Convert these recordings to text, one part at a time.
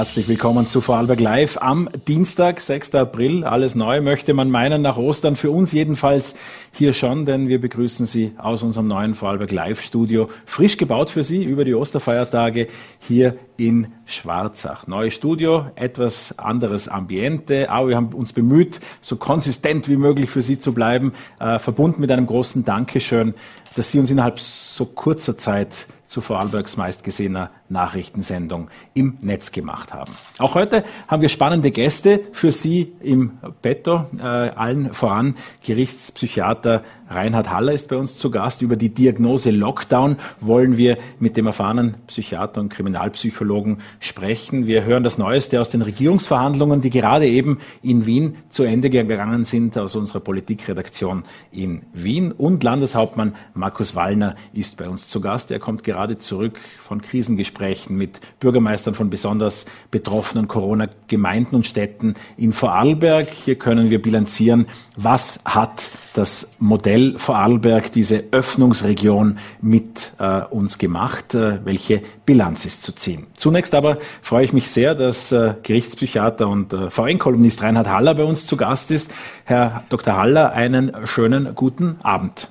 Herzlich willkommen zu Vorarlberg Live am Dienstag, 6. April. Alles neu möchte man meinen nach Ostern. Für uns jedenfalls hier schon, denn wir begrüßen Sie aus unserem neuen Vorarlberg Live Studio. Frisch gebaut für Sie über die Osterfeiertage hier in Schwarzach. Neues Studio, etwas anderes Ambiente, aber wir haben uns bemüht, so konsistent wie möglich für Sie zu bleiben, äh, verbunden mit einem großen Dankeschön, dass Sie uns innerhalb so kurzer Zeit zu Vorarlbergs meistgesehener Nachrichtensendung im Netz gemacht haben. Auch heute haben wir spannende Gäste für Sie im Petto. Äh, allen voran Gerichtspsychiater Reinhard Haller ist bei uns zu Gast. Über die Diagnose Lockdown wollen wir mit dem erfahrenen Psychiater und Kriminalpsychologen sprechen. Wir hören das Neueste aus den Regierungsverhandlungen, die gerade eben in Wien zu Ende gegangen sind, aus unserer Politikredaktion in Wien. Und Landeshauptmann Markus Wallner ist bei uns zu Gast. Er kommt gerade zurück von Krisengesprächen Gesprächen mit Bürgermeistern von besonders betroffenen Corona-Gemeinden und Städten in Vorarlberg. Hier können wir bilanzieren, was hat das Modell Vorarlberg, diese Öffnungsregion mit äh, uns gemacht, äh, welche Bilanz ist zu ziehen. Zunächst aber freue ich mich sehr, dass äh, Gerichtspsychiater und äh, VN-Kolumnist Reinhard Haller bei uns zu Gast ist. Herr Dr. Haller, einen schönen guten Abend.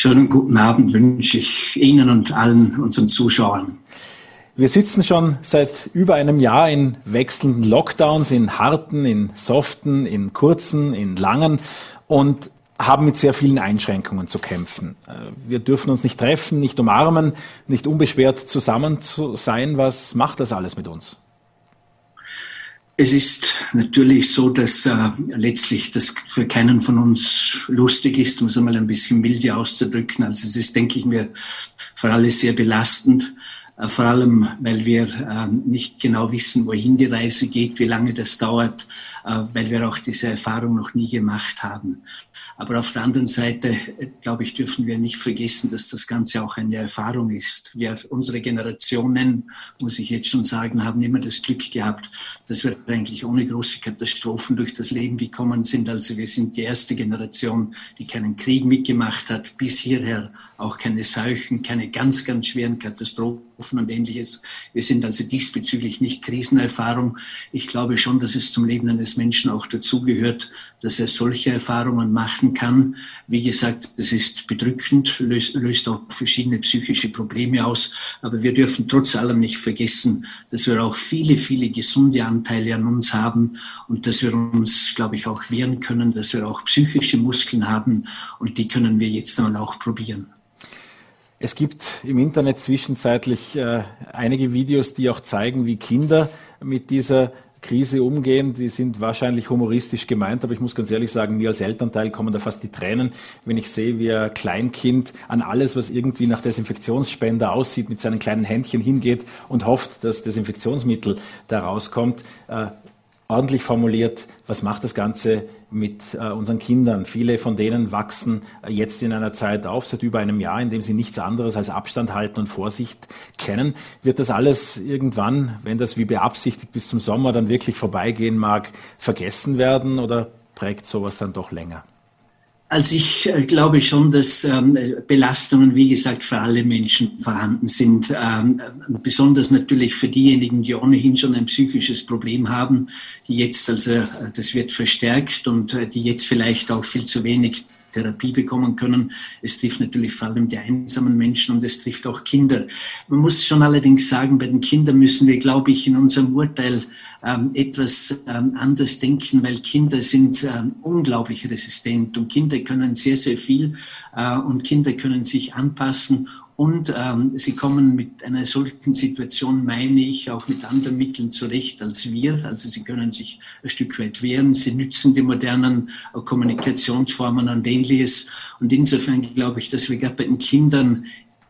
Schönen guten Abend wünsche ich Ihnen und allen unseren Zuschauern. Wir sitzen schon seit über einem Jahr in wechselnden Lockdowns, in harten, in soften, in kurzen, in langen und haben mit sehr vielen Einschränkungen zu kämpfen. Äh, wir dürfen uns nicht treffen, nicht umarmen, nicht unbeschwert zusammen zu sein. Was macht das alles mit uns? Es ist natürlich so, dass äh, letztlich das für keinen von uns lustig ist, um es einmal ein bisschen milde auszudrücken. Also es ist, denke ich mir, für alle sehr belastend. Äh, vor allem, weil wir ähm, nicht genau wissen, wohin die Reise geht, wie lange das dauert, äh, weil wir auch diese Erfahrung noch nie gemacht haben. Aber auf der anderen Seite, äh, glaube ich, dürfen wir nicht vergessen, dass das Ganze auch eine Erfahrung ist. Wir, unsere Generationen, muss ich jetzt schon sagen, haben immer das Glück gehabt, dass wir eigentlich ohne große Katastrophen durch das Leben gekommen sind. Also wir sind die erste Generation, die keinen Krieg mitgemacht hat, bis hierher auch keine Seuchen, keine ganz, ganz schweren Katastrophen und ähnliches. Wir sind also diesbezüglich nicht Krisenerfahrung. Ich glaube schon, dass es zum Leben eines Menschen auch dazugehört, dass er solche Erfahrungen machen kann. Wie gesagt, es ist bedrückend, löst, löst auch verschiedene psychische Probleme aus. Aber wir dürfen trotz allem nicht vergessen, dass wir auch viele, viele gesunde Anteile an uns haben und dass wir uns, glaube ich, auch wehren können, dass wir auch psychische Muskeln haben und die können wir jetzt dann auch probieren. Es gibt im Internet zwischenzeitlich äh, einige Videos, die auch zeigen, wie Kinder mit dieser Krise umgehen. Die sind wahrscheinlich humoristisch gemeint, aber ich muss ganz ehrlich sagen, mir als Elternteil kommen da fast die Tränen, wenn ich sehe, wie ein Kleinkind an alles, was irgendwie nach Desinfektionsspender aussieht, mit seinen kleinen Händchen hingeht und hofft, dass Desinfektionsmittel da rauskommt. Ordentlich formuliert, was macht das Ganze mit äh, unseren Kindern? Viele von denen wachsen äh, jetzt in einer Zeit auf, seit über einem Jahr, in dem sie nichts anderes als Abstand halten und Vorsicht kennen. Wird das alles irgendwann, wenn das wie beabsichtigt bis zum Sommer dann wirklich vorbeigehen mag, vergessen werden oder prägt sowas dann doch länger? Also ich äh, glaube schon, dass ähm, Belastungen, wie gesagt, für alle Menschen vorhanden sind. Ähm, besonders natürlich für diejenigen, die ohnehin schon ein psychisches Problem haben, die jetzt, also äh, das wird verstärkt und äh, die jetzt vielleicht auch viel zu wenig Therapie bekommen können. Es trifft natürlich vor allem die einsamen Menschen und es trifft auch Kinder. Man muss schon allerdings sagen, bei den Kindern müssen wir, glaube ich, in unserem Urteil ähm, etwas ähm, anders denken, weil Kinder sind ähm, unglaublich resistent und Kinder können sehr, sehr viel äh, und Kinder können sich anpassen und ähm, sie kommen mit einer solchen Situation, meine ich, auch mit anderen Mitteln zurecht als wir. Also sie können sich ein Stück weit wehren. Sie nützen die modernen äh, Kommunikationsformen und ähnliches. Und insofern glaube ich, dass wir gerade bei den Kindern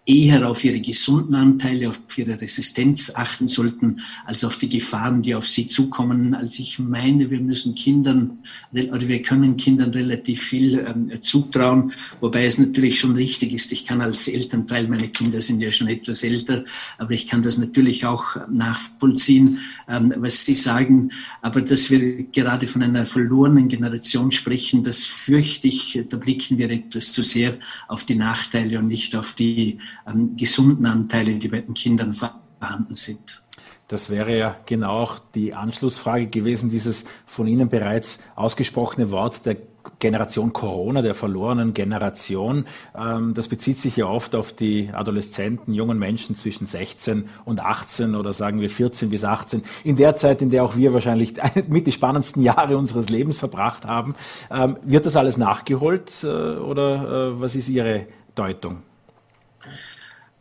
eher auf ihre gesunden Anteile, auf ihre Resistenz achten sollten, als auf die Gefahren, die auf sie zukommen. Also ich meine, wir müssen Kindern oder wir können Kindern relativ viel ähm, zutrauen, wobei es natürlich schon richtig ist. Ich kann als Elternteil, meine Kinder sind ja schon etwas älter, aber ich kann das natürlich auch nachvollziehen, ähm, was Sie sagen. Aber dass wir gerade von einer verlorenen Generation sprechen, das fürchte ich, da blicken wir etwas zu sehr auf die Nachteile und nicht auf die ähm, gesunden Anteile, die bei den Kindern vorhanden sind. Das wäre ja genau auch die Anschlussfrage gewesen, dieses von Ihnen bereits ausgesprochene Wort der Generation Corona, der verlorenen Generation. Ähm, das bezieht sich ja oft auf die Adoleszenten, jungen Menschen zwischen 16 und 18 oder sagen wir 14 bis 18. In der Zeit, in der auch wir wahrscheinlich mit die spannendsten Jahre unseres Lebens verbracht haben. Ähm, wird das alles nachgeholt äh, oder äh, was ist Ihre Deutung?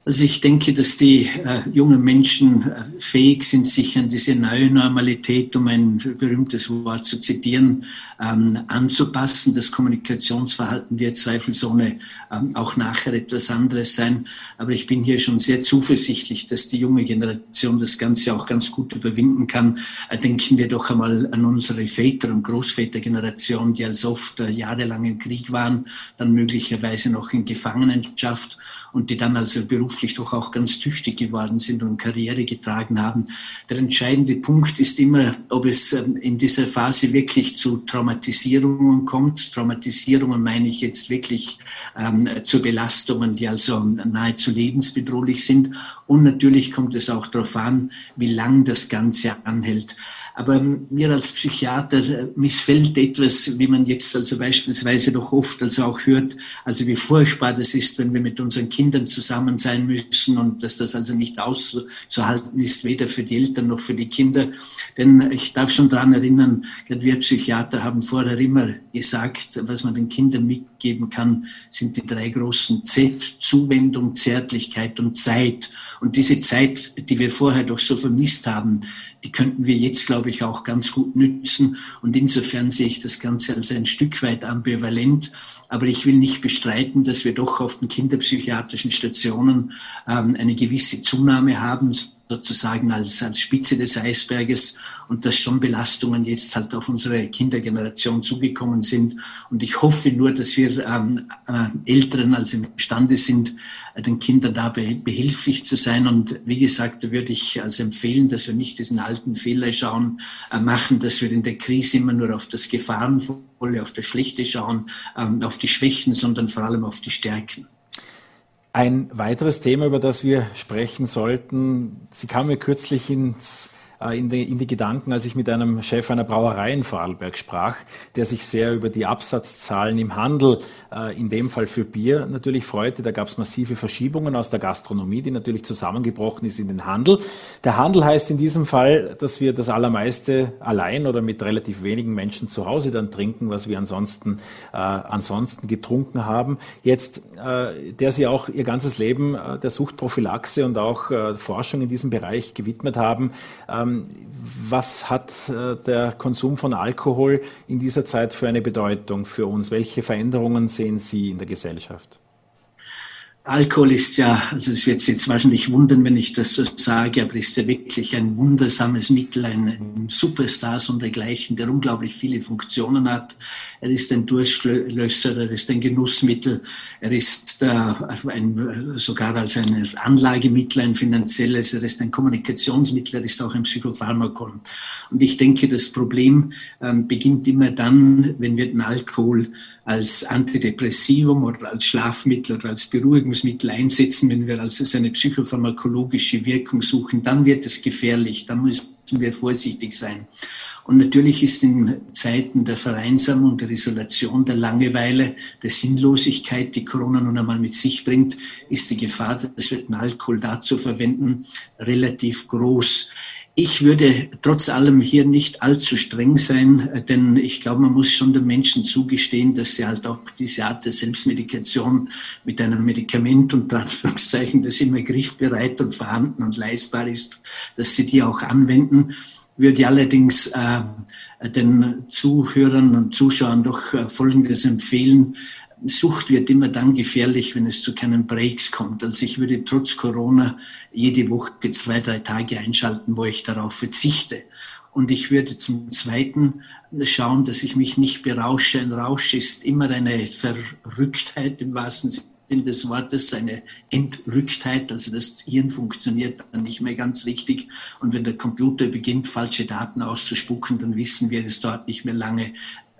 Also ich denke, dass die äh, jungen Menschen äh, fähig sind, sich an diese neue Normalität, um ein berühmtes Wort zu zitieren, ähm, anzupassen. Das Kommunikationsverhalten wird zweifelsohne ähm, auch nachher etwas anderes sein. Aber ich bin hier schon sehr zuversichtlich, dass die junge Generation das Ganze auch ganz gut überwinden kann. Äh, denken wir doch einmal an unsere Väter- und Großvätergeneration, die als oft äh, jahrelang im Krieg waren, dann möglicherweise noch in Gefangenenschaft und die dann also beruflich doch auch ganz tüchtig geworden sind und Karriere getragen haben. Der entscheidende Punkt ist immer, ob es ähm, in dieser Phase wirklich zu Traumatisierungen kommt. Traumatisierungen meine ich jetzt wirklich ähm, zu Belastungen, die also nahezu lebensbedrohlich sind. Und natürlich kommt es auch darauf an, wie lang das Ganze anhält. Aber mir als Psychiater äh, missfällt etwas, wie man jetzt also beispielsweise doch oft also auch hört, also wie furchtbar das ist, wenn wir mit unseren Kindern zusammen sein müssen und dass das also nicht auszuhalten ist, weder für die Eltern noch für die Kinder. Denn ich darf schon daran erinnern, wir Psychiater haben vorher immer gesagt, was man den Kindern mitgeben kann, sind die drei großen Z, Zuwendung, Zärtlichkeit und Zeit. Und diese Zeit, die wir vorher doch so vermisst haben, die könnten wir jetzt, glaube ich, auch ganz gut nützen. Und insofern sehe ich das Ganze als ein Stück weit ambivalent. Aber ich will nicht bestreiten, dass wir doch auf den kinderpsychiatrischen Stationen ähm, eine gewisse Zunahme haben sozusagen als, als Spitze des Eisberges und dass schon Belastungen jetzt halt auf unsere Kindergeneration zugekommen sind. Und ich hoffe nur, dass wir ähm, äh, Älteren als imstande sind, äh, den Kindern dabei behilflich zu sein. Und wie gesagt, da würde ich also empfehlen, dass wir nicht diesen alten Fehler schauen, äh, machen, dass wir in der Krise immer nur auf das Gefahrenvolle, auf das Schlechte schauen, ähm, auf die Schwächen, sondern vor allem auf die Stärken. Ein weiteres Thema, über das wir sprechen sollten, Sie kam mir kürzlich ins in die, in die Gedanken, als ich mit einem Chef einer Brauerei in Vorarlberg sprach, der sich sehr über die Absatzzahlen im Handel, äh, in dem Fall für Bier, natürlich freute. Da gab es massive Verschiebungen aus der Gastronomie, die natürlich zusammengebrochen ist in den Handel. Der Handel heißt in diesem Fall, dass wir das Allermeiste allein oder mit relativ wenigen Menschen zu Hause dann trinken, was wir ansonsten, äh, ansonsten getrunken haben. Jetzt, äh, der Sie auch Ihr ganzes Leben äh, der Suchtprophylaxe und auch äh, Forschung in diesem Bereich gewidmet haben, ähm, was hat äh, der Konsum von Alkohol in dieser Zeit für eine Bedeutung für uns? Welche Veränderungen sehen Sie in der Gesellschaft? Alkohol ist ja, also es wird Sie jetzt wahrscheinlich wundern, wenn ich das so sage, aber ist ja wirklich ein wundersames Mittel, ein, Superstar und dergleichen, der unglaublich viele Funktionen hat. Er ist ein Durstlösser, er ist ein Genussmittel, er ist äh, ein, sogar als ein Anlagemittel, ein finanzielles, er ist ein Kommunikationsmittel, er ist auch ein Psychopharmakon. Und ich denke, das Problem ähm, beginnt immer dann, wenn wir den Alkohol als Antidepressivum oder als Schlafmittel oder als Beruhigungsmittel einsetzen, wenn wir also seine psychopharmakologische Wirkung suchen, dann wird es gefährlich, dann müssen wir vorsichtig sein. Und natürlich ist in Zeiten der Vereinsamung, der Isolation, der Langeweile, der Sinnlosigkeit, die Corona nun einmal mit sich bringt, ist die Gefahr, dass wir den Alkohol dazu verwenden, relativ groß. Ich würde trotz allem hier nicht allzu streng sein, denn ich glaube, man muss schon den Menschen zugestehen, dass sie halt auch diese Art der Selbstmedikation mit einem Medikament und Anführungszeichen, das immer griffbereit und vorhanden und leistbar ist, dass sie die auch anwenden. Würde allerdings äh, den Zuhörern und Zuschauern doch äh, Folgendes empfehlen. Sucht wird immer dann gefährlich, wenn es zu keinen Breaks kommt. Also ich würde trotz Corona jede Woche zwei, drei Tage einschalten, wo ich darauf verzichte. Und ich würde zum Zweiten schauen, dass ich mich nicht berausche. Ein Rausch ist immer eine Verrücktheit im wahrsten Sinne des Wortes, eine Entrücktheit, also das Hirn funktioniert dann nicht mehr ganz richtig. Und wenn der Computer beginnt, falsche Daten auszuspucken, dann wissen wir es dort nicht mehr lange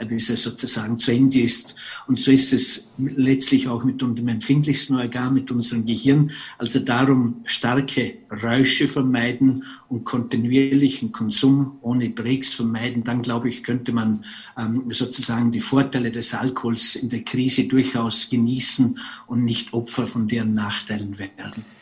bis er sozusagen zu Ende ist. Und so ist es letztlich auch mit unserem empfindlichsten Organ, mit unserem Gehirn. Also darum starke Räusche vermeiden und kontinuierlichen Konsum ohne Breaks vermeiden. Dann, glaube ich, könnte man ähm, sozusagen die Vorteile des Alkohols in der Krise durchaus genießen und nicht Opfer von deren Nachteilen werden.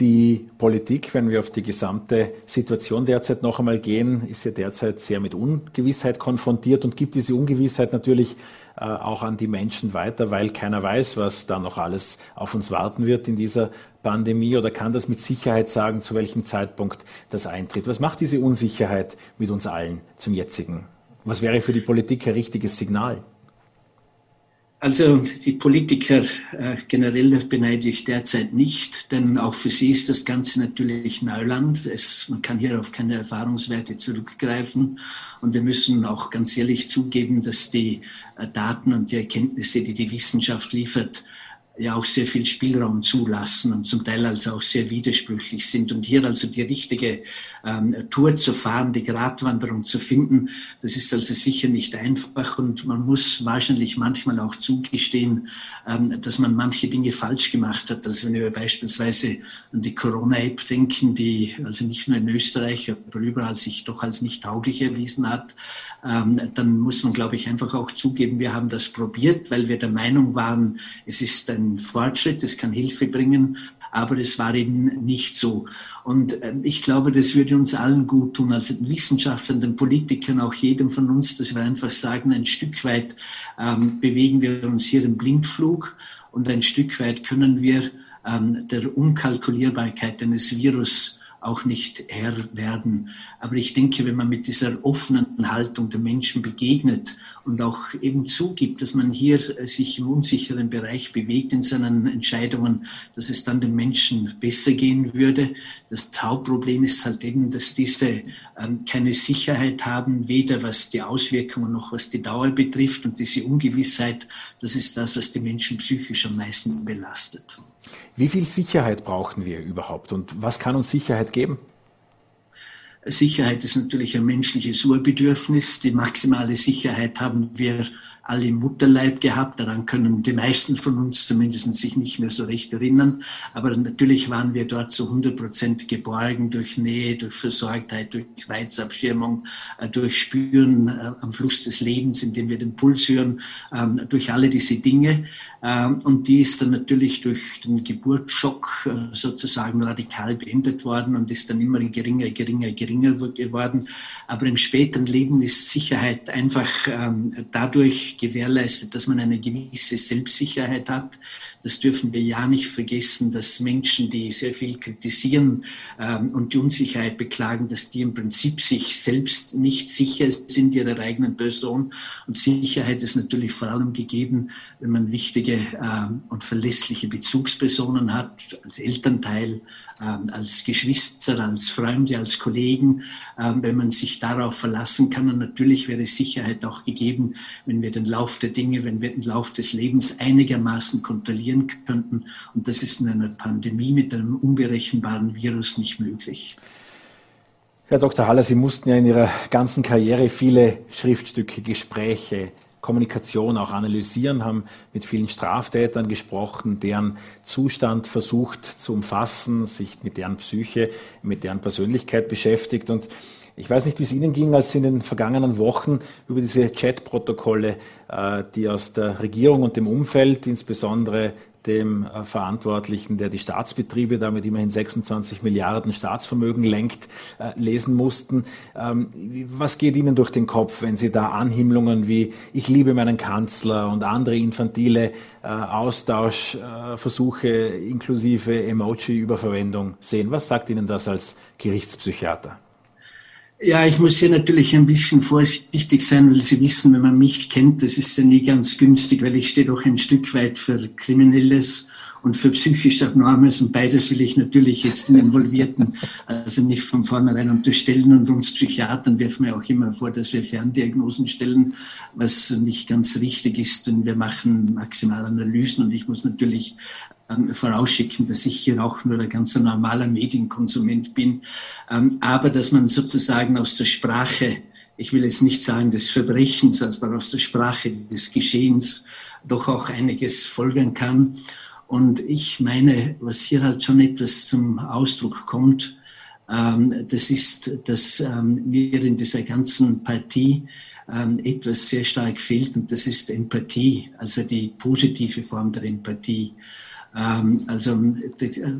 Die Politik, wenn wir auf die gesamte Situation derzeit noch einmal gehen, ist ja derzeit sehr mit Ungewissheit konfrontiert und gibt diese Ungewissheit natürlich äh, auch an die Menschen weiter, weil keiner weiß, was da noch alles auf uns warten wird in dieser Pandemie oder kann das mit Sicherheit sagen, zu welchem Zeitpunkt das eintritt. Was macht diese Unsicherheit mit uns allen zum jetzigen? Was wäre für die Politik ein richtiges Signal? Also die Politiker äh, generell beneide ich derzeit nicht, denn auch für sie ist das Ganze natürlich Neuland. Es, man kann hier auf keine Erfahrungswerte zurückgreifen und wir müssen auch ganz ehrlich zugeben, dass die äh, Daten und die Erkenntnisse, die die Wissenschaft liefert, ja auch sehr viel Spielraum zulassen und zum Teil also auch sehr widersprüchlich sind. Und hier also die richtige ähm, Tour zu fahren, die Gratwanderung zu finden, das ist also sicher nicht einfach und man muss wahrscheinlich manchmal auch zugestehen, ähm, dass man manche Dinge falsch gemacht hat. Also wenn wir beispielsweise an die Corona-App denken, die also nicht nur in Österreich, aber überall sich doch als nicht tauglich erwiesen hat, ähm, dann muss man, glaube ich, einfach auch zugeben, wir haben das probiert, weil wir der Meinung waren, es ist ein ein Fortschritt, es kann Hilfe bringen, aber es war eben nicht so. Und äh, ich glaube, das würde uns allen gut tun, also den Wissenschaftlern, den Politikern, auch jedem von uns, dass wir einfach sagen, ein Stück weit ähm, bewegen wir uns hier im Blindflug und ein Stück weit können wir ähm, der Unkalkulierbarkeit eines Virus auch nicht Herr werden. Aber ich denke, wenn man mit dieser offenen Haltung der Menschen begegnet und auch eben zugibt, dass man hier äh, sich im unsicheren Bereich bewegt in seinen Entscheidungen, dass es dann den Menschen besser gehen würde. Das Hauptproblem ist halt eben, dass diese ähm, keine Sicherheit haben, weder was die Auswirkungen noch was die Dauer betrifft. Und diese Ungewissheit, das ist das, was die Menschen psychisch am meisten belastet. Wie viel Sicherheit brauchen wir überhaupt und was kann uns Sicherheit geben? Sicherheit ist natürlich ein menschliches Urbedürfnis. Die maximale Sicherheit haben wir alle im Mutterleib gehabt. Daran können die meisten von uns zumindest sich nicht mehr so recht erinnern. Aber natürlich waren wir dort zu 100 Prozent geborgen durch Nähe, durch Versorgtheit, durch Reizabschirmung, äh, durch Spüren äh, am Fluss des Lebens, indem wir den Puls hören, ähm, durch alle diese Dinge. Ähm, und die ist dann natürlich durch den Geburtsschock äh, sozusagen radikal beendet worden und ist dann immer geringer, geringer, geringer geworden. Aber im späteren Leben ist Sicherheit einfach ähm, dadurch gewährleistet, dass man eine gewisse Selbstsicherheit hat. Das dürfen wir ja nicht vergessen, dass Menschen, die sehr viel kritisieren ähm, und die Unsicherheit beklagen, dass die im Prinzip sich selbst nicht sicher sind ihrer eigenen Person. Und Sicherheit ist natürlich vor allem gegeben, wenn man wichtige ähm, und verlässliche Bezugspersonen hat, als Elternteil, ähm, als Geschwister, als Freunde, als Kollegen, ähm, wenn man sich darauf verlassen kann. Und natürlich wäre Sicherheit auch gegeben, wenn wir den Lauf der Dinge, wenn wir den Lauf des Lebens einigermaßen kontrollieren könnten. Und das ist in einer Pandemie mit einem unberechenbaren Virus nicht möglich. Herr Dr. Haller, Sie mussten ja in Ihrer ganzen Karriere viele Schriftstücke, Gespräche, Kommunikation auch analysieren, haben mit vielen Straftätern gesprochen, deren Zustand versucht zu umfassen, sich mit deren Psyche, mit deren Persönlichkeit beschäftigt. Und ich weiß nicht, wie es Ihnen ging, als Sie in den vergangenen Wochen über diese Chat-Protokolle, äh, die aus der Regierung und dem Umfeld, insbesondere dem äh, Verantwortlichen, der die Staatsbetriebe damit immerhin 26 Milliarden Staatsvermögen lenkt, äh, lesen mussten. Ähm, was geht Ihnen durch den Kopf, wenn Sie da Anhimmlungen wie ich liebe meinen Kanzler und andere infantile Austauschversuche inklusive Emoji-Überverwendung sehen? Was sagt Ihnen das als Gerichtspsychiater? Ja, ich muss hier natürlich ein bisschen vorsichtig sein, weil Sie wissen, wenn man mich kennt, das ist ja nie ganz günstig, weil ich stehe doch ein Stück weit für Kriminelles und für psychisch Abnormes und beides will ich natürlich jetzt den Involvierten also nicht von vornherein unterstellen und uns Psychiatern werfen wir auch immer vor, dass wir Ferndiagnosen stellen, was nicht ganz richtig ist. Und wir machen maximal Analysen und ich muss natürlich ähm, vorausschicken, dass ich hier auch nur ein ganz normaler Medienkonsument bin, ähm, aber dass man sozusagen aus der Sprache ich will jetzt nicht sagen des Verbrechens, man aus der Sprache des Geschehens doch auch einiges folgern kann. Und ich meine, was hier halt schon etwas zum Ausdruck kommt, ähm, das ist, dass ähm, mir in dieser ganzen Partie ähm, etwas sehr stark fehlt und das ist Empathie, also die positive Form der Empathie. Ähm, also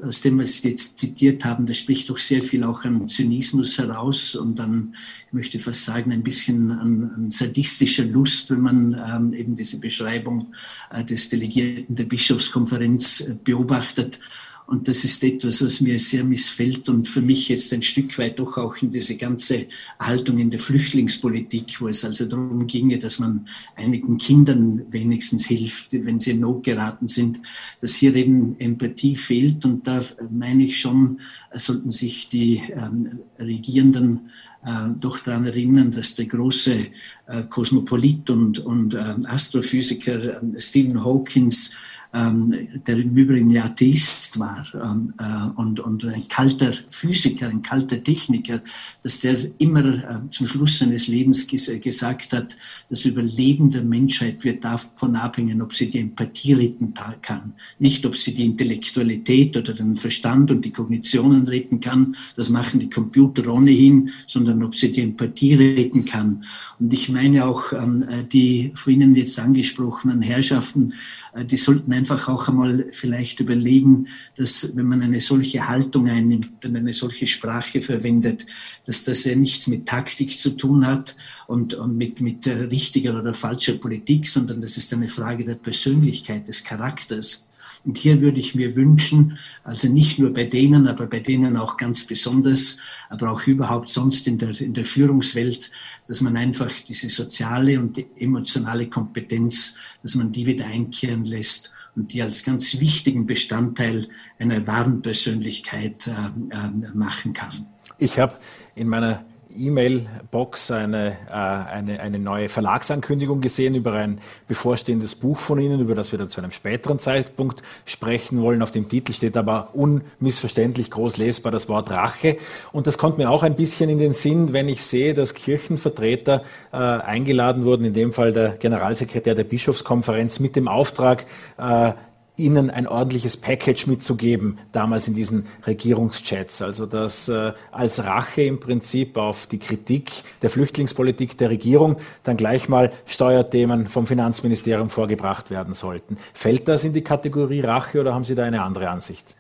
aus dem, was Sie jetzt zitiert haben, da spricht doch sehr viel auch an Zynismus heraus und an, ich möchte fast sagen, ein bisschen an, an sadistischer Lust, wenn man ähm, eben diese Beschreibung äh, des Delegierten der Bischofskonferenz äh, beobachtet. Und das ist etwas, was mir sehr missfällt und für mich jetzt ein Stück weit doch auch in diese ganze Haltung in der Flüchtlingspolitik, wo es also darum ginge, dass man einigen Kindern wenigstens hilft, wenn sie in Not geraten sind, dass hier eben Empathie fehlt. Und da meine ich schon, sollten sich die ähm, Regierenden äh, doch daran erinnern, dass der große äh, Kosmopolit und, und äh, Astrophysiker äh, Stephen Hawkins ähm, der im Übrigen ja Atheist war ähm, äh, und, und ein kalter Physiker, ein kalter Techniker, dass der immer äh, zum Schluss seines Lebens ges gesagt hat, das Überleben der Menschheit wird davon abhängen, ob sie die Empathie retten kann. Nicht, ob sie die Intellektualität oder den Verstand und die Kognitionen retten kann, das machen die Computer ohnehin, sondern ob sie die Empathie retten kann. Und ich meine auch, ähm, äh, die von Ihnen jetzt angesprochenen Herrschaften, äh, die sollten einfach auch einmal vielleicht überlegen, dass wenn man eine solche Haltung einnimmt und eine solche Sprache verwendet, dass das ja nichts mit Taktik zu tun hat und, und mit, mit richtiger oder falscher Politik, sondern das ist eine Frage der Persönlichkeit, des Charakters. Und hier würde ich mir wünschen, also nicht nur bei denen, aber bei denen auch ganz besonders, aber auch überhaupt sonst in der, in der Führungswelt, dass man einfach diese soziale und die emotionale Kompetenz, dass man die wieder einkehren lässt und die als ganz wichtigen Bestandteil einer wahren Persönlichkeit äh, äh, machen kann. Ich habe in meiner E-Mail-Box eine, äh, eine, eine neue Verlagsankündigung gesehen über ein bevorstehendes Buch von Ihnen, über das wir dann zu einem späteren Zeitpunkt sprechen wollen. Auf dem Titel steht aber unmissverständlich groß lesbar das Wort Rache. Und das kommt mir auch ein bisschen in den Sinn, wenn ich sehe, dass Kirchenvertreter äh, eingeladen wurden, in dem Fall der Generalsekretär der Bischofskonferenz, mit dem Auftrag, äh, ihnen ein ordentliches Package mitzugeben, damals in diesen Regierungschats. Also dass äh, als Rache im Prinzip auf die Kritik der Flüchtlingspolitik der Regierung dann gleich mal Steuerthemen vom Finanzministerium vorgebracht werden sollten. Fällt das in die Kategorie Rache oder haben Sie da eine andere Ansicht?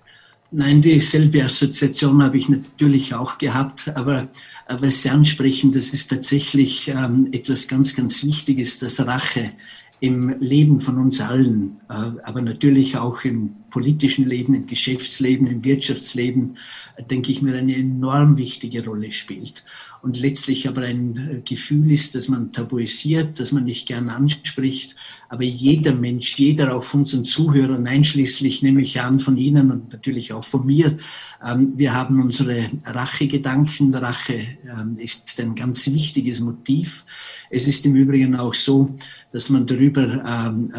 Nein, dieselbe Assoziation habe ich natürlich auch gehabt, aber was Sie ansprechen, das ist tatsächlich ähm, etwas ganz, ganz Wichtiges, dass Rache im Leben von uns allen, äh, aber natürlich auch im politischen Leben, im Geschäftsleben, im Wirtschaftsleben, denke ich mir, eine enorm wichtige Rolle spielt und letztlich aber ein äh, Gefühl ist, dass man tabuisiert, dass man nicht gern anspricht. Aber jeder Mensch, jeder auch von unseren Zuhörern, einschließlich nehme ich an von Ihnen und natürlich auch von mir, ähm, wir haben unsere Rachegedanken. Rache ähm, ist ein ganz wichtiges Motiv. Es ist im Übrigen auch so, dass man darüber ähm,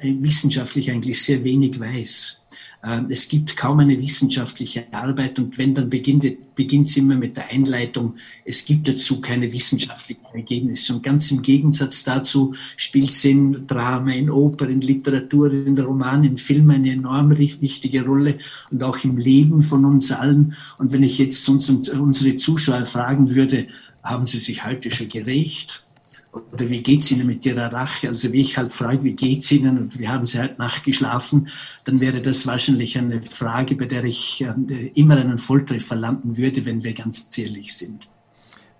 äh, wissenschaftlich eigentlich sehr wenig weiß. Ähm, es gibt kaum eine wissenschaftliche Arbeit und wenn, dann beginnt, beginnt es immer mit der Einleitung, es gibt dazu keine wissenschaftlichen Ergebnisse. Und ganz im Gegensatz dazu spielt es in Drama, in Oper, in Literatur, in Roman, in Film eine enorm wichtige Rolle und auch im Leben von uns allen. Und wenn ich jetzt unsere Zuschauer fragen würde, haben Sie sich heute schon gerecht? Oder wie geht's Ihnen mit Ihrer Rache? Also wie ich halt frage, wie geht's Ihnen und wie haben Sie halt nachgeschlafen, dann wäre das wahrscheinlich eine Frage, bei der ich äh, immer einen Volltreffer landen würde, wenn wir ganz ehrlich sind.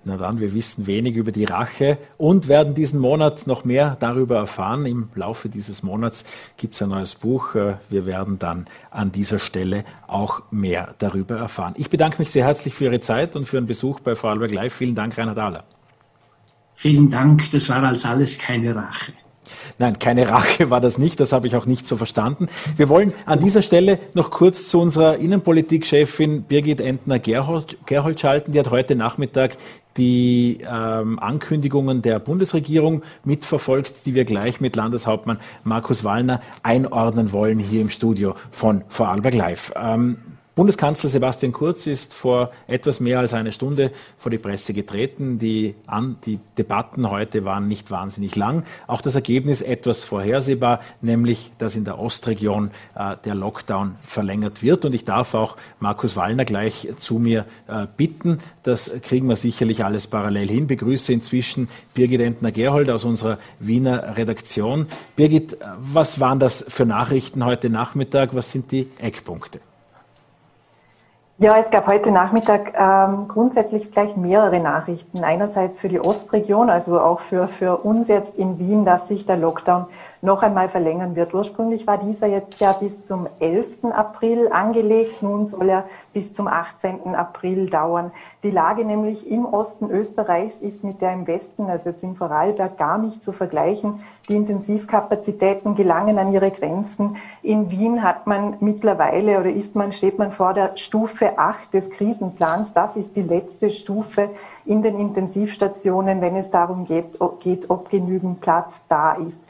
Na dann, wir wissen wenig über die Rache und werden diesen Monat noch mehr darüber erfahren. Im Laufe dieses Monats gibt es ein neues Buch. Äh, wir werden dann an dieser Stelle auch mehr darüber erfahren. Ich bedanke mich sehr herzlich für Ihre Zeit und für Ihren Besuch bei Vorarlberg Live. Vielen Dank, Reinhard Ahler. Vielen Dank, das war als alles keine Rache. Nein, keine Rache war das nicht, das habe ich auch nicht so verstanden. Wir wollen an dieser Stelle noch kurz zu unserer Innenpolitikchefin Birgit Entner-Gerhold schalten. Die hat heute Nachmittag die ähm, Ankündigungen der Bundesregierung mitverfolgt, die wir gleich mit Landeshauptmann Markus Wallner einordnen wollen hier im Studio von Vorarlberg Live. Ähm, Bundeskanzler Sebastian Kurz ist vor etwas mehr als einer Stunde vor die Presse getreten. Die, an, die Debatten heute waren nicht wahnsinnig lang. Auch das Ergebnis etwas vorhersehbar, nämlich, dass in der Ostregion äh, der Lockdown verlängert wird. Und ich darf auch Markus Wallner gleich zu mir äh, bitten. Das kriegen wir sicherlich alles parallel hin. Begrüße inzwischen Birgit Entner-Gerhold aus unserer Wiener Redaktion. Birgit, was waren das für Nachrichten heute Nachmittag? Was sind die Eckpunkte? Ja, es gab heute Nachmittag ähm, grundsätzlich gleich mehrere Nachrichten. Einerseits für die Ostregion, also auch für, für uns jetzt in Wien, dass sich der Lockdown noch einmal verlängern wird. Ursprünglich war dieser jetzt ja bis zum 11. April angelegt. Nun soll er bis zum 18. April dauern. Die Lage nämlich im Osten Österreichs ist mit der im Westen, also jetzt im Vorarlberg, gar nicht zu vergleichen. Die Intensivkapazitäten gelangen an ihre Grenzen. In Wien hat man mittlerweile oder ist man, steht man vor der Stufe 8 des Krisenplans. Das ist die letzte Stufe in den Intensivstationen, wenn es darum geht, geht ob genügend Platz da ist.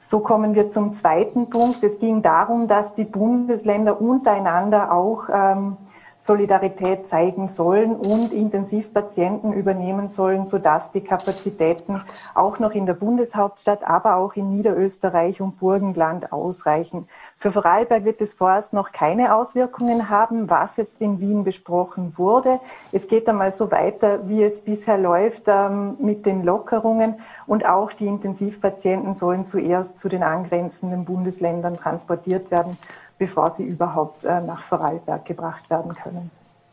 So kommen wir zum zweiten Punkt. Es ging darum, dass die Bundesländer untereinander auch ähm, Solidarität zeigen sollen und Intensivpatienten übernehmen sollen, sodass die Kapazitäten auch noch in der Bundeshauptstadt, aber auch in Niederösterreich und Burgenland ausreichen. Für Vorarlberg wird es vorerst noch keine Auswirkungen haben, was jetzt in Wien besprochen wurde. Es geht einmal so weiter, wie es bisher läuft ähm, mit den Lockerungen und auch die Intensivpatienten sollen zuerst zu den angrenzenden Bundesländern transportiert werden bevor sie überhaupt äh, nach Vorarlberg gebracht werden können.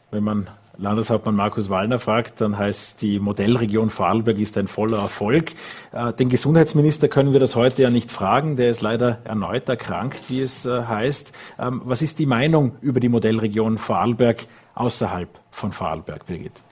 Wenn man Landeshauptmann Markus Wallner fragt, dann heißt die Modellregion Vorarlberg ist ein voller Erfolg. Äh, den Gesundheitsminister können wir das heute ja nicht fragen, der ist leider erneut erkrankt, wie es äh, heißt. Ähm, was ist die Meinung über die Modellregion Vorarlberg außerhalb von Vorarlberg, Birgit?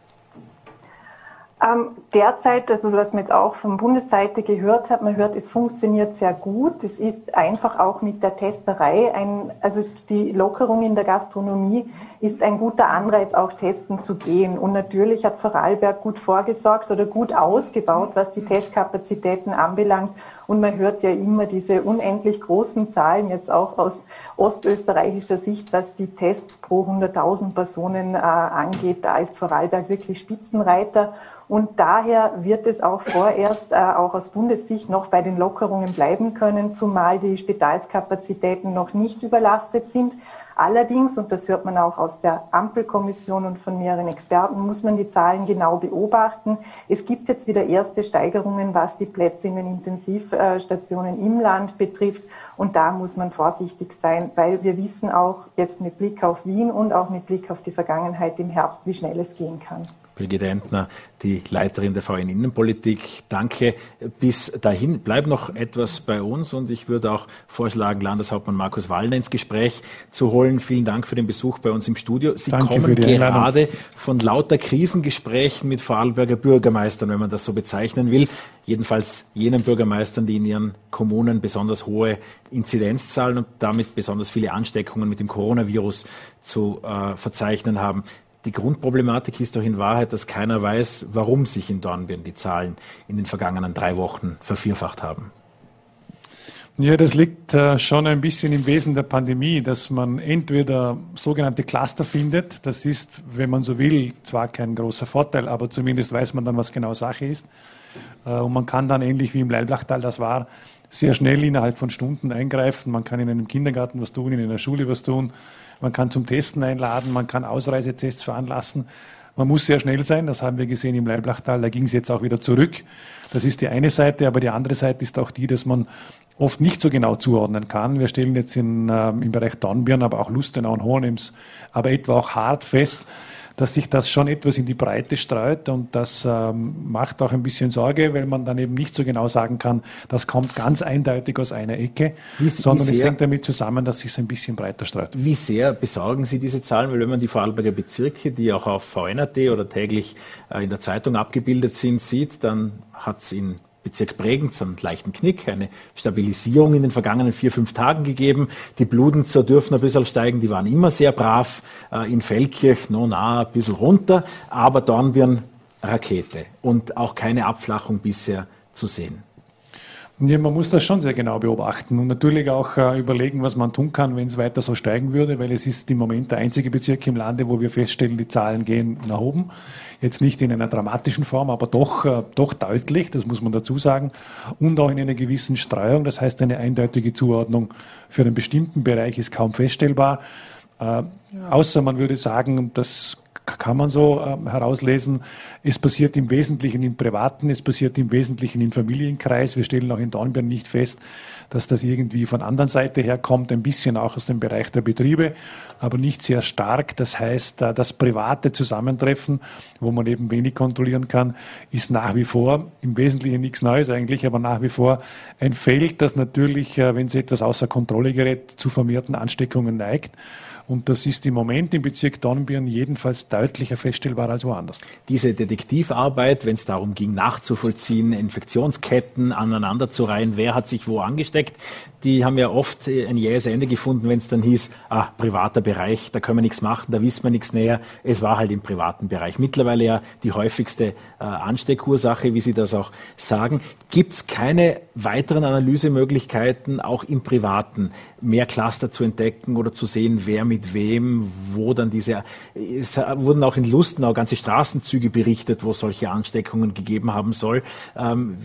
Ähm, derzeit, also was man jetzt auch von Bundesseite gehört hat, man hört, es funktioniert sehr gut. Es ist einfach auch mit der Testerei ein, also die Lockerung in der Gastronomie ist ein guter Anreiz, auch testen zu gehen. Und natürlich hat Vorarlberg gut vorgesorgt oder gut ausgebaut, was die Testkapazitäten anbelangt. Und man hört ja immer diese unendlich großen Zahlen jetzt auch aus ostösterreichischer Sicht, was die Tests pro 100.000 Personen äh, angeht. Da ist Vorarlberg wirklich Spitzenreiter. Und daher wird es auch vorerst äh, auch aus Bundessicht noch bei den Lockerungen bleiben können, zumal die Spitalskapazitäten noch nicht überlastet sind. Allerdings, und das hört man auch aus der Ampelkommission und von mehreren Experten, muss man die Zahlen genau beobachten. Es gibt jetzt wieder erste Steigerungen, was die Plätze in den Intensivstationen im Land betrifft. Und da muss man vorsichtig sein, weil wir wissen auch jetzt mit Blick auf Wien und auch mit Blick auf die Vergangenheit im Herbst, wie schnell es gehen kann. Brigitte Entner, die Leiterin der VN Innenpolitik. Danke. Bis dahin bleib noch etwas bei uns und ich würde auch vorschlagen, Landeshauptmann Markus Wallner ins Gespräch zu holen. Vielen Dank für den Besuch bei uns im Studio. Sie Danke kommen gerade von lauter Krisengesprächen mit Vorarlberger Bürgermeistern, wenn man das so bezeichnen will. Jedenfalls jenen Bürgermeistern, die in ihren Kommunen besonders hohe Inzidenzzahlen und damit besonders viele Ansteckungen mit dem Coronavirus zu äh, verzeichnen haben. Die Grundproblematik ist doch in Wahrheit, dass keiner weiß, warum sich in Dornbirn die Zahlen in den vergangenen drei Wochen vervierfacht haben. Ja, das liegt äh, schon ein bisschen im Wesen der Pandemie, dass man entweder sogenannte Cluster findet. Das ist, wenn man so will, zwar kein großer Vorteil, aber zumindest weiß man dann, was genau Sache ist. Äh, und man kann dann ähnlich wie im Leilblachtal das war, sehr schnell innerhalb von Stunden eingreifen. Man kann in einem Kindergarten was tun, in einer Schule was tun. Man kann zum Testen einladen, man kann Ausreisetests veranlassen. Man muss sehr schnell sein, das haben wir gesehen im Leiblachtal, da ging es jetzt auch wieder zurück. Das ist die eine Seite, aber die andere Seite ist auch die, dass man oft nicht so genau zuordnen kann. Wir stellen jetzt in, äh, im Bereich Dornbirn, aber auch Lustenau und Hohenems, aber etwa auch hart fest, dass sich das schon etwas in die Breite streut und das ähm, macht auch ein bisschen Sorge, weil man dann eben nicht so genau sagen kann, das kommt ganz eindeutig aus einer Ecke, wie, sondern wie sehr, es hängt damit zusammen, dass sich es ein bisschen breiter streut. Wie sehr besorgen Sie diese Zahlen? Weil wenn man die Vorarlberger Bezirke, die auch auf VNRT oder täglich äh, in der Zeitung abgebildet sind, sieht, dann hat es in Bezirk Bregenz einen leichten Knick, eine Stabilisierung in den vergangenen vier, fünf Tagen gegeben. Die Bludenzer dürfen ein bisschen steigen, die waren immer sehr brav. Äh, in Feldkirch, no, na, ein bisschen runter, aber Dornbirn Rakete und auch keine Abflachung bisher zu sehen. Ja, man muss das schon sehr genau beobachten und natürlich auch äh, überlegen, was man tun kann, wenn es weiter so steigen würde, weil es ist im Moment der einzige Bezirk im Lande, wo wir feststellen, die Zahlen gehen nach oben. Jetzt nicht in einer dramatischen Form, aber doch, äh, doch deutlich, das muss man dazu sagen, und auch in einer gewissen Streuung. Das heißt, eine eindeutige Zuordnung für einen bestimmten Bereich ist kaum feststellbar. Äh, außer man würde sagen, das kann man so äh, herauslesen. Es passiert im Wesentlichen im Privaten, es passiert im Wesentlichen im Familienkreis. Wir stellen auch in Dornbirn nicht fest, dass das irgendwie von anderen Seite herkommt, ein bisschen auch aus dem Bereich der Betriebe, aber nicht sehr stark. Das heißt, äh, das private Zusammentreffen, wo man eben wenig kontrollieren kann, ist nach wie vor im Wesentlichen nichts Neues eigentlich, aber nach wie vor ein Feld, das natürlich, äh, wenn es etwas außer Kontrolle gerät, zu vermehrten Ansteckungen neigt. Und das ist im Moment im Bezirk Dornbirn jedenfalls deutlicher feststellbar als woanders. Diese Detektivarbeit, wenn es darum ging, nachzuvollziehen, Infektionsketten aneinanderzureihen, wer hat sich wo angesteckt, die haben ja oft ein jähes Ende gefunden, wenn es dann hieß, ah, privater Bereich, da können wir nichts machen, da wissen wir nichts näher. Es war halt im privaten Bereich. Mittlerweile ja die häufigste äh, Ansteckursache, wie Sie das auch sagen. Gibt es keine weiteren Analysemöglichkeiten, auch im Privaten, mehr Cluster zu entdecken oder zu sehen, wer mit wem, wo dann diese, es wurden auch in Lustenau ganze Straßenzüge berichtet, wo solche Ansteckungen gegeben haben soll. Ähm,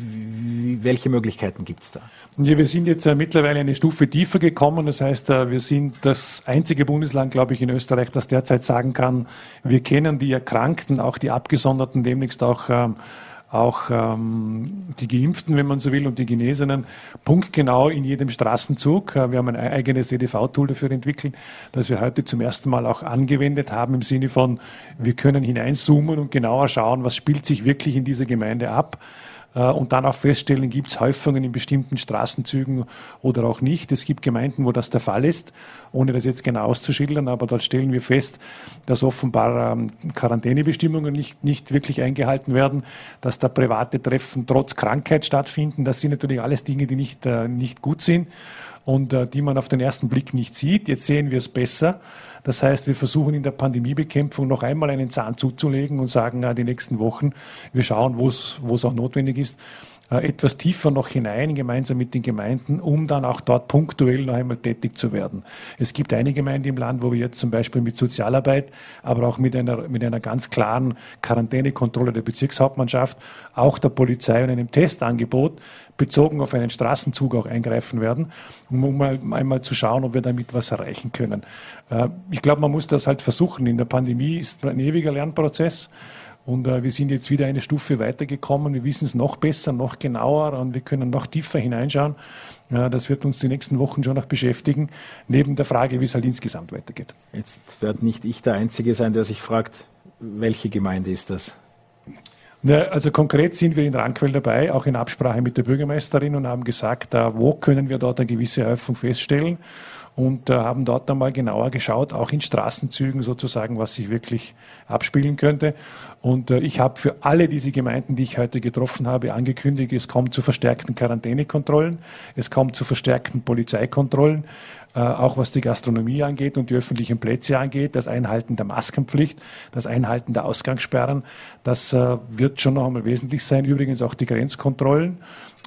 welche Möglichkeiten gibt es da? Ja, wir sind jetzt äh, mittlerweile eine Stufe tiefer gekommen. Das heißt, äh, wir sind das einzige Bundesland, glaube ich, in Österreich, das derzeit sagen kann, wir kennen die Erkrankten, auch die Abgesonderten, demnächst auch ähm, auch ähm, die Geimpften, wenn man so will, und die Genesenen punktgenau in jedem Straßenzug. Äh, wir haben ein eigenes EDV-Tool dafür entwickelt, das wir heute zum ersten Mal auch angewendet haben im Sinne von, wir können hineinzoomen und genauer schauen, was spielt sich wirklich in dieser Gemeinde ab. Äh, und dann auch feststellen, gibt es Häufungen in bestimmten Straßenzügen oder auch nicht. Es gibt Gemeinden, wo das der Fall ist, ohne das jetzt genau auszuschildern, aber dort stellen wir fest, dass offenbar ähm, Quarantänebestimmungen nicht, nicht wirklich eingehalten werden, dass da private Treffen trotz Krankheit stattfinden. Das sind natürlich alles Dinge, die nicht, äh, nicht gut sind und äh, die man auf den ersten Blick nicht sieht. Jetzt sehen wir es besser. Das heißt, wir versuchen in der Pandemiebekämpfung noch einmal einen Zahn zuzulegen und sagen, äh, die nächsten Wochen, wir schauen, wo es auch notwendig ist, etwas tiefer noch hinein, gemeinsam mit den Gemeinden, um dann auch dort punktuell noch einmal tätig zu werden. Es gibt eine Gemeinde im Land, wo wir jetzt zum Beispiel mit Sozialarbeit, aber auch mit einer, mit einer ganz klaren Quarantänekontrolle der Bezirkshauptmannschaft, auch der Polizei und einem Testangebot bezogen auf einen Straßenzug auch eingreifen werden, um mal, einmal zu schauen, ob wir damit was erreichen können. Äh, ich glaube, man muss das halt versuchen. In der Pandemie ist ein ewiger Lernprozess. Und äh, wir sind jetzt wieder eine Stufe weitergekommen. Wir wissen es noch besser, noch genauer und wir können noch tiefer hineinschauen. Ja, das wird uns die nächsten Wochen schon noch beschäftigen, neben der Frage, wie es halt insgesamt weitergeht. Jetzt wird nicht ich der Einzige sein, der sich fragt, welche Gemeinde ist das? Ja, also konkret sind wir in Rankwell dabei, auch in Absprache mit der Bürgermeisterin und haben gesagt, wo können wir dort eine gewisse Häufung feststellen und äh, haben dort einmal genauer geschaut, auch in Straßenzügen sozusagen, was sich wirklich abspielen könnte. Und äh, ich habe für alle diese Gemeinden, die ich heute getroffen habe, angekündigt, es kommt zu verstärkten Quarantänekontrollen, es kommt zu verstärkten Polizeikontrollen, auch was die Gastronomie angeht und die öffentlichen Plätze angeht, das Einhalten der Maskenpflicht, das Einhalten der Ausgangssperren, das äh, wird schon noch einmal wesentlich sein. Übrigens auch die Grenzkontrollen.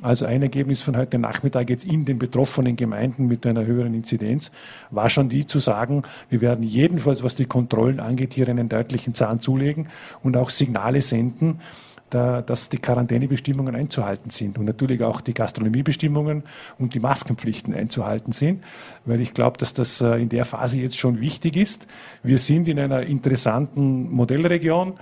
Also ein Ergebnis von heute Nachmittag jetzt in den betroffenen Gemeinden mit einer höheren Inzidenz war schon die zu sagen, wir werden jedenfalls, was die Kontrollen angeht, hier einen deutlichen Zahn zulegen und auch Signale senden, da, dass die Quarantänebestimmungen einzuhalten sind und natürlich auch die Gastronomiebestimmungen und die Maskenpflichten einzuhalten sind, weil ich glaube, dass das äh, in der Phase jetzt schon wichtig ist. Wir sind in einer interessanten Modellregion.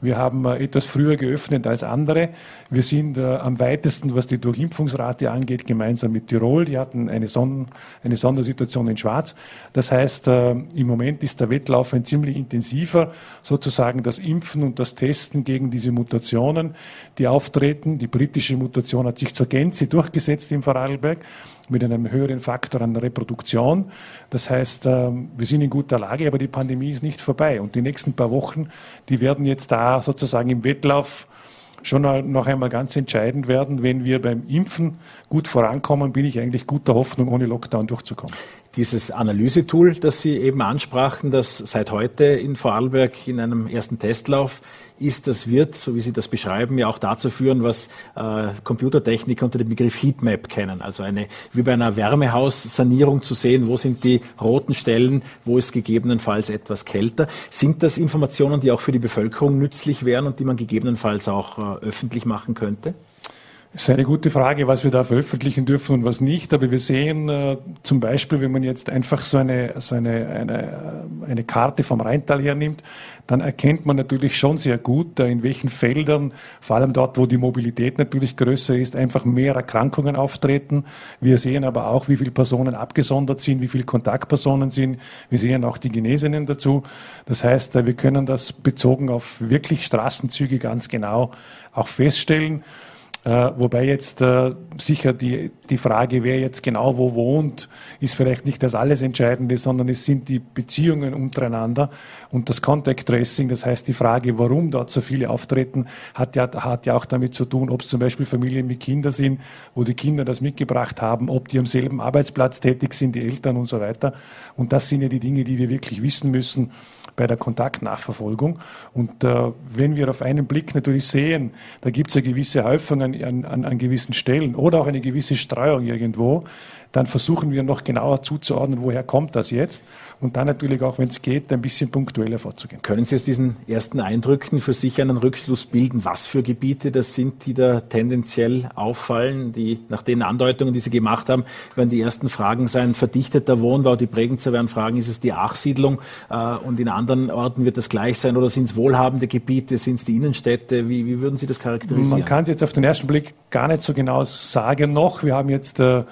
Wir haben äh, etwas früher geöffnet als andere. Wir sind äh, am weitesten, was die Durchimpfungsrate angeht, gemeinsam mit Tirol. Die hatten eine, Son eine Sondersituation in Schwarz. Das heißt, äh, im Moment ist der Wettlauf ein ziemlich intensiver, sozusagen das Impfen und das Testen gegen diese Mutationen, die auftreten. Die britische Mutation hat sich zur Gänze durchgesetzt im Vorarlberg mit einem höheren Faktor an Reproduktion. Das heißt, ähm, wir sind in guter Lage, aber die Pandemie ist nicht vorbei. Und die nächsten paar Wochen, die werden jetzt da sozusagen im Wettlauf schon noch einmal ganz entscheidend werden. Wenn wir beim Impfen gut vorankommen, bin ich eigentlich guter Hoffnung, ohne Lockdown durchzukommen. Dieses Analysetool, das Sie eben ansprachen, das seit heute in Vorarlberg in einem ersten Testlauf ist, das wird, so wie Sie das beschreiben, ja auch dazu führen, was äh, Computertechniker unter dem Begriff Heatmap kennen. Also eine, wie bei einer Wärmehaussanierung zu sehen, wo sind die roten Stellen, wo ist gegebenenfalls etwas kälter. Sind das Informationen, die auch für die Bevölkerung nützlich wären und die man gegebenenfalls auch äh, öffentlich machen könnte? Das ist eine gute Frage, was wir da veröffentlichen dürfen und was nicht. Aber wir sehen äh, zum Beispiel, wenn man jetzt einfach so eine, so eine, eine, eine Karte vom Rheintal hernimmt, dann erkennt man natürlich schon sehr gut, äh, in welchen Feldern, vor allem dort, wo die Mobilität natürlich größer ist, einfach mehr Erkrankungen auftreten. Wir sehen aber auch, wie viele Personen abgesondert sind, wie viele Kontaktpersonen sind. Wir sehen auch die Genesenen dazu. Das heißt, äh, wir können das bezogen auf wirklich Straßenzüge ganz genau auch feststellen. Äh, wobei jetzt äh, sicher die, die Frage, wer jetzt genau wo wohnt, ist vielleicht nicht das alles Entscheidende, sondern es sind die Beziehungen untereinander und das Contact Tracing, das heißt die Frage, warum dort so viele auftreten, hat ja, hat ja auch damit zu tun, ob es zum Beispiel Familien mit Kindern sind, wo die Kinder das mitgebracht haben, ob die am selben Arbeitsplatz tätig sind, die Eltern und so weiter. Und das sind ja die Dinge, die wir wirklich wissen müssen bei der Kontaktnachverfolgung. Und äh, wenn wir auf einen Blick natürlich sehen, da gibt es ja gewisse Häufungen an, an, an gewissen Stellen oder auch eine gewisse Streuung irgendwo, dann versuchen wir noch genauer zuzuordnen, woher kommt das jetzt und dann natürlich auch, wenn es geht, ein bisschen punktueller vorzugehen. Können Sie aus diesen ersten Eindrücken für sich einen Rückschluss bilden, was für Gebiete das sind, die da tendenziell auffallen, die nach den Andeutungen, die Sie gemacht haben, werden die ersten Fragen sein, verdichteter Wohnbau, die Bregenzer werden fragen, ist es die Achsiedlung äh, und in anderen Orten wird das gleich sein oder sind es wohlhabende Gebiete, sind es die Innenstädte, wie, wie würden Sie das charakterisieren? Man kann es jetzt auf den ersten Blick gar nicht so genau sagen noch. Wir haben jetzt äh,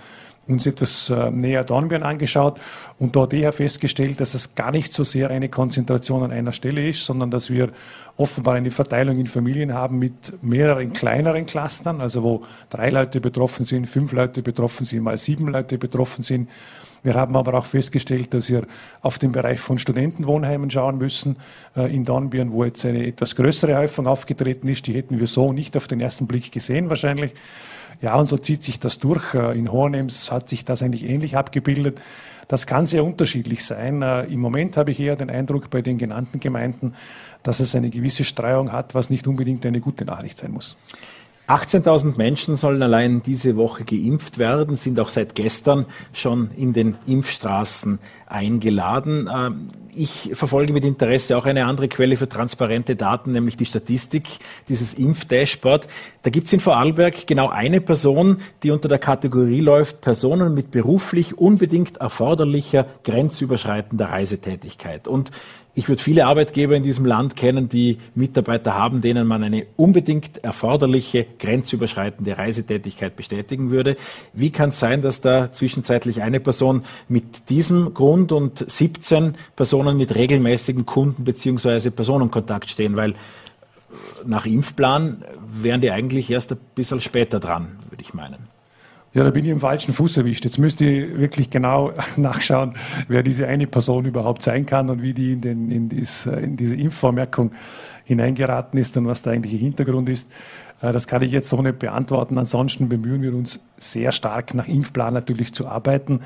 uns etwas äh, näher Dornbirn angeschaut und dort eher festgestellt, dass es gar nicht so sehr eine Konzentration an einer Stelle ist, sondern dass wir offenbar eine Verteilung in Familien haben mit mehreren kleineren Clustern, also wo drei Leute betroffen sind, fünf Leute betroffen sind, mal sieben Leute betroffen sind. Wir haben aber auch festgestellt, dass wir auf den Bereich von Studentenwohnheimen schauen müssen äh, in Dornbirn, wo jetzt eine etwas größere Häufung aufgetreten ist. Die hätten wir so nicht auf den ersten Blick gesehen wahrscheinlich. Ja, und so zieht sich das durch. Äh, in Hohenems hat sich das eigentlich ähnlich abgebildet. Das kann sehr unterschiedlich sein. Äh, Im Moment habe ich eher den Eindruck bei den genannten Gemeinden, dass es eine gewisse Streuung hat, was nicht unbedingt eine gute Nachricht sein muss. 18.000 Menschen sollen allein diese Woche geimpft werden, sind auch seit gestern schon in den Impfstraßen eingeladen. Ähm, ich verfolge mit Interesse auch eine andere Quelle für transparente Daten, nämlich die Statistik, dieses Impfdashboard. Da gibt es in Vorarlberg genau eine Person, die unter der Kategorie läuft, Personen mit beruflich unbedingt erforderlicher grenzüberschreitender Reisetätigkeit. Und ich würde viele Arbeitgeber in diesem Land kennen, die Mitarbeiter haben, denen man eine unbedingt erforderliche grenzüberschreitende Reisetätigkeit bestätigen würde. Wie kann es sein, dass da zwischenzeitlich eine Person mit diesem Grund und 17 Personen mit regelmäßigen Kunden beziehungsweise Personenkontakt stehen? Weil nach Impfplan wären die eigentlich erst ein bisschen später dran, würde ich meinen. Ja, da bin ich im falschen Fuß erwischt. Jetzt müsste ich wirklich genau nachschauen, wer diese eine Person überhaupt sein kann und wie die in, den, in, dies, in diese Impfvormerkung hineingeraten ist und was der eigentliche Hintergrund ist. Äh, das kann ich jetzt so nicht beantworten. Ansonsten bemühen wir uns sehr stark nach Impfplan natürlich zu arbeiten.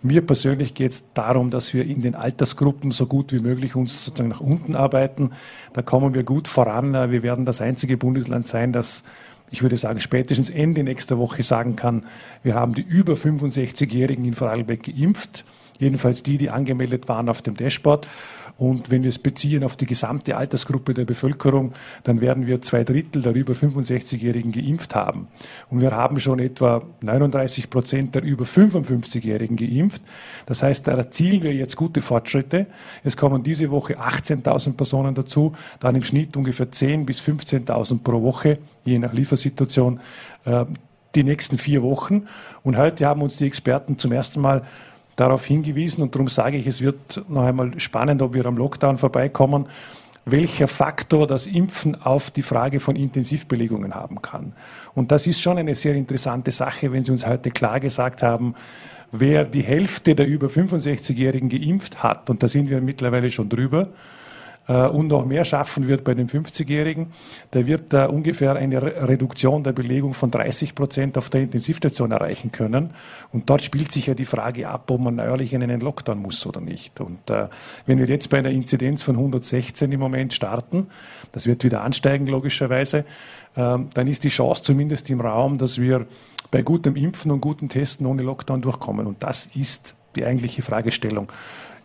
Mir persönlich geht es darum, dass wir in den Altersgruppen so gut wie möglich uns sozusagen nach unten arbeiten. Da kommen wir gut voran. Äh, wir werden das einzige Bundesland sein, das ich würde sagen, spätestens Ende nächster Woche sagen kann, wir haben die über 65-Jährigen in Vorarlberg geimpft. Jedenfalls die, die angemeldet waren auf dem Dashboard. Und wenn wir es beziehen auf die gesamte Altersgruppe der Bevölkerung, dann werden wir zwei Drittel der über 65-Jährigen geimpft haben. Und wir haben schon etwa 39 Prozent der über 55-Jährigen geimpft. Das heißt, da erzielen wir jetzt gute Fortschritte. Es kommen diese Woche 18.000 Personen dazu, dann im Schnitt ungefähr 10.000 bis 15.000 pro Woche, je nach Liefersituation, äh, die nächsten vier Wochen. Und heute haben uns die Experten zum ersten Mal darauf hingewiesen und darum sage ich, es wird noch einmal spannend, ob wir am Lockdown vorbeikommen, welcher Faktor das Impfen auf die Frage von Intensivbelegungen haben kann. Und das ist schon eine sehr interessante Sache, wenn Sie uns heute klar gesagt haben, wer die Hälfte der über 65-Jährigen geimpft hat, und da sind wir mittlerweile schon drüber, und noch mehr schaffen wird bei den 50-Jährigen, der wird äh, ungefähr eine Reduktion der Belegung von 30 Prozent auf der Intensivstation erreichen können. Und dort spielt sich ja die Frage ab, ob man neuerlich in einen Lockdown muss oder nicht. Und äh, wenn wir jetzt bei einer Inzidenz von 116 im Moment starten, das wird wieder ansteigen logischerweise, ähm, dann ist die Chance zumindest im Raum, dass wir bei gutem Impfen und gutem Testen ohne Lockdown durchkommen. Und das ist die eigentliche Fragestellung.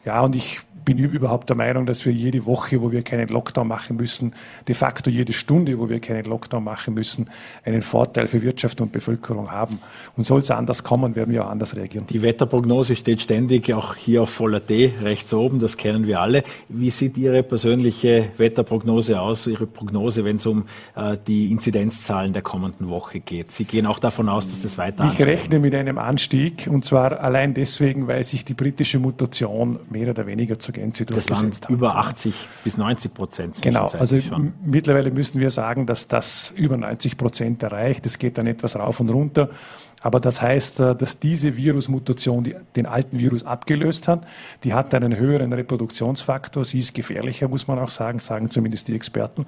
Ja, und ich bin überhaupt der Meinung, dass wir jede Woche, wo wir keinen Lockdown machen müssen, de facto jede Stunde, wo wir keinen Lockdown machen müssen, einen Vorteil für Wirtschaft und Bevölkerung haben. Und soll es anders kommen, werden wir auch anders reagieren. Die Wetterprognose steht ständig auch hier auf voller D rechts oben, das kennen wir alle. Wie sieht Ihre persönliche Wetterprognose aus, Ihre Prognose, wenn es um äh, die Inzidenzzahlen der kommenden Woche geht? Sie gehen auch davon aus, dass das weiter Ich rechne mit einem Anstieg und zwar allein deswegen, weil sich die britische Mutation mehr oder weniger zur Gänze durchgesetzt. Über 80 bis 90 Prozent. Genau, also schon. mittlerweile müssen wir sagen, dass das über 90 Prozent erreicht. Es geht dann etwas rauf und runter. Aber das heißt, äh, dass diese Virusmutation die, den alten Virus abgelöst hat. Die hat einen höheren Reproduktionsfaktor. Sie ist gefährlicher, muss man auch sagen, sagen zumindest die Experten.